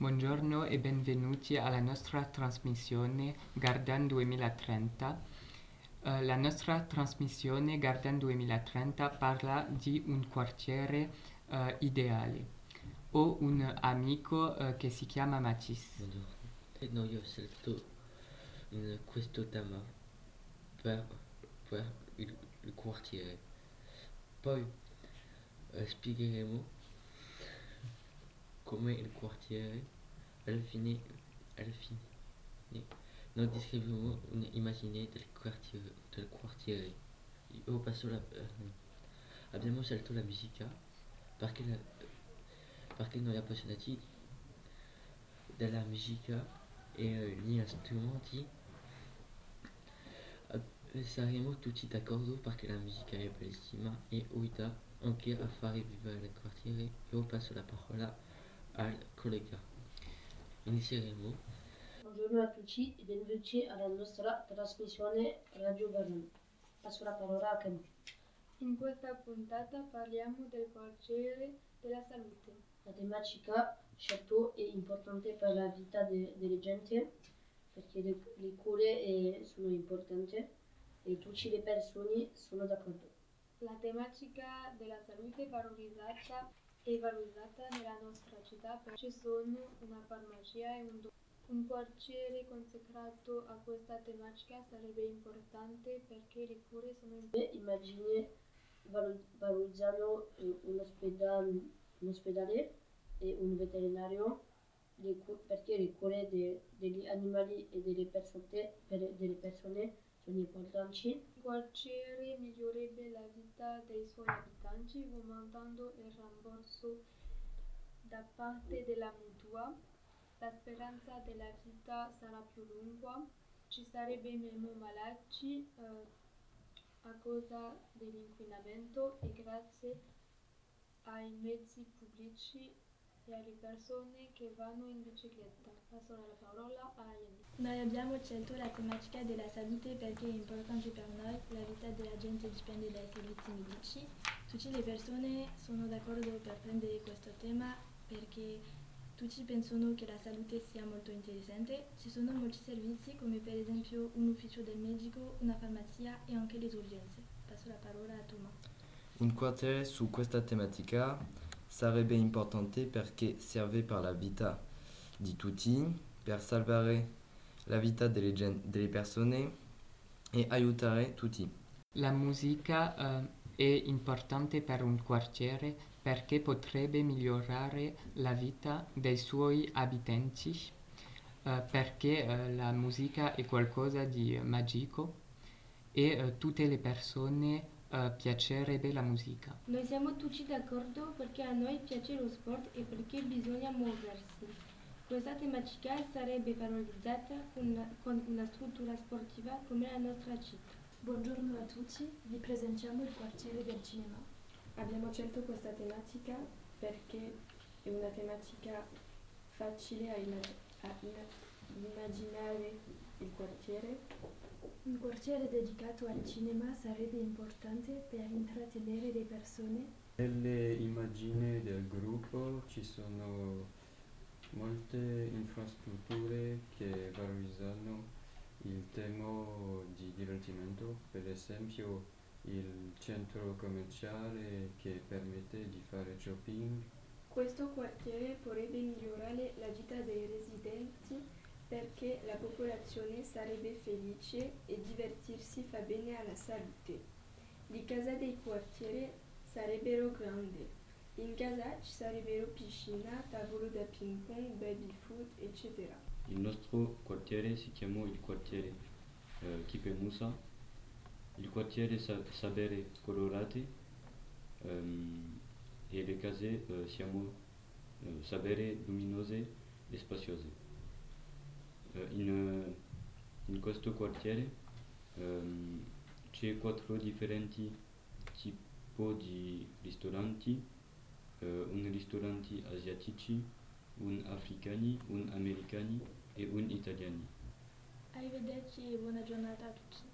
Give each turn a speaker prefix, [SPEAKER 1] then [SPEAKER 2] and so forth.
[SPEAKER 1] Buongiorno e benvenuti alla nostra trasmissione Gardan 2030. Eh, la nostra trasmissione Gardan 2030 parla di un quartiere eh, ideale. Ho un amico eh, che si chiama Matisse.
[SPEAKER 2] Buongiorno. E noi ho scelto in questo tema per, per il, il quartiere. Poi eh, spiegheremo come il quartiere alla fine, alla fine noi descriviamo un'immagine del quartiere, del quartiere. Io passo la, eh, abbiamo scelto la musica perché, la, perché noi appassionati della musica e eh, gli strumenti saremo tutti d'accordo perché la musica è bellissima e aiuta anche a fare vivere il quartiere. Io passo la parola collega. Inizieremo.
[SPEAKER 3] Buongiorno a tutti e benvenuti alla nostra trasmissione Radio Vernon. Passo la parola a Camille.
[SPEAKER 4] In questa puntata parliamo del quartiere della salute.
[SPEAKER 3] La tematica scelta è importante per la vita de, delle gente perché le, le cure eh, sono importanti e tutte le persone sono d'accordo.
[SPEAKER 4] La tematica della salute è valorizzata è valorizzata nella nostra città ci sono una farmacia e un, un quartiere consacrato a questa tematica sarebbe importante perché le cure sono importanti.
[SPEAKER 3] Immagine valorizzano eh, un, ospedale, un ospedale e un veterinario perché le cure de, degli animali e delle persone, delle persone
[SPEAKER 4] Il quartiere migliorerebbe la vita dei suoi abitanti aumentando il rimborso da parte della mutua. La speranza della vita sarà più lunga, ci sarebbe meno malati eh, a causa dell'inquinamento e grazie ai mezzi pubblici e alle persone che vanno in bicicletta. Passo la parola a Yannick.
[SPEAKER 5] Noi abbiamo scelto la tematica della salute perché è importante per noi, la vita della gente dipende dai servizi medici. Tutte le persone sono d'accordo per prendere questo tema perché tutti pensano che la salute sia molto interessante. Ci sono molti servizi come per esempio un ufficio del medico, una farmacia e anche le urgenze. Passo la parola a Thomas.
[SPEAKER 6] Un quartiere su questa tematica sarebbe importante perché serve per la vita di tutti, per salvare la vita delle, gen- delle persone e aiutare tutti.
[SPEAKER 1] La musica eh, è importante per un quartiere perché potrebbe migliorare la vita dei suoi abitanti, eh, perché eh, la musica è qualcosa di magico e eh, tutte le persone uh, piacerebbe la musica.
[SPEAKER 7] Noi siamo tutti d'accordo perché a noi piace lo sport e perché bisogna muoversi. Questa tematica sarebbe valorizzata con, con una struttura sportiva come la nostra città.
[SPEAKER 8] Buongiorno a tutti, vi presentiamo il quartiere del cinema.
[SPEAKER 9] Abbiamo scelto questa tematica perché è una tematica facile a, immag- a immaginare il quartiere
[SPEAKER 8] un quartiere dedicato al cinema sarebbe importante per intrattenere le persone.
[SPEAKER 10] Nelle immagini del gruppo ci sono molte infrastrutture che valorizzano il tema di divertimento, per esempio il centro commerciale che permette di fare shopping.
[SPEAKER 4] Questo quartiere potrebbe migliorare la vita dei residenti perché la popolazione sarebbe felice e divertirsi fa bene alla salute. Le case dei quartieri sarebbero grandi. In casa ci sarebbero piscina, tavolo da ping pong, baby food, eccetera.
[SPEAKER 11] Il nostro quartiere si chiama il quartiere eh, Kipe Musa. Il quartiere sa- Sabere colorate ehm, e le case eh, siamo eh, Sabere luminose e spaziose. In, in, questo quartiere um, c'è quattro differenti tipi di ristoranti, uh, un ristorante asiatici, un africani, un americani e un italiani.
[SPEAKER 5] Arrivederci e buona giornata a tutti.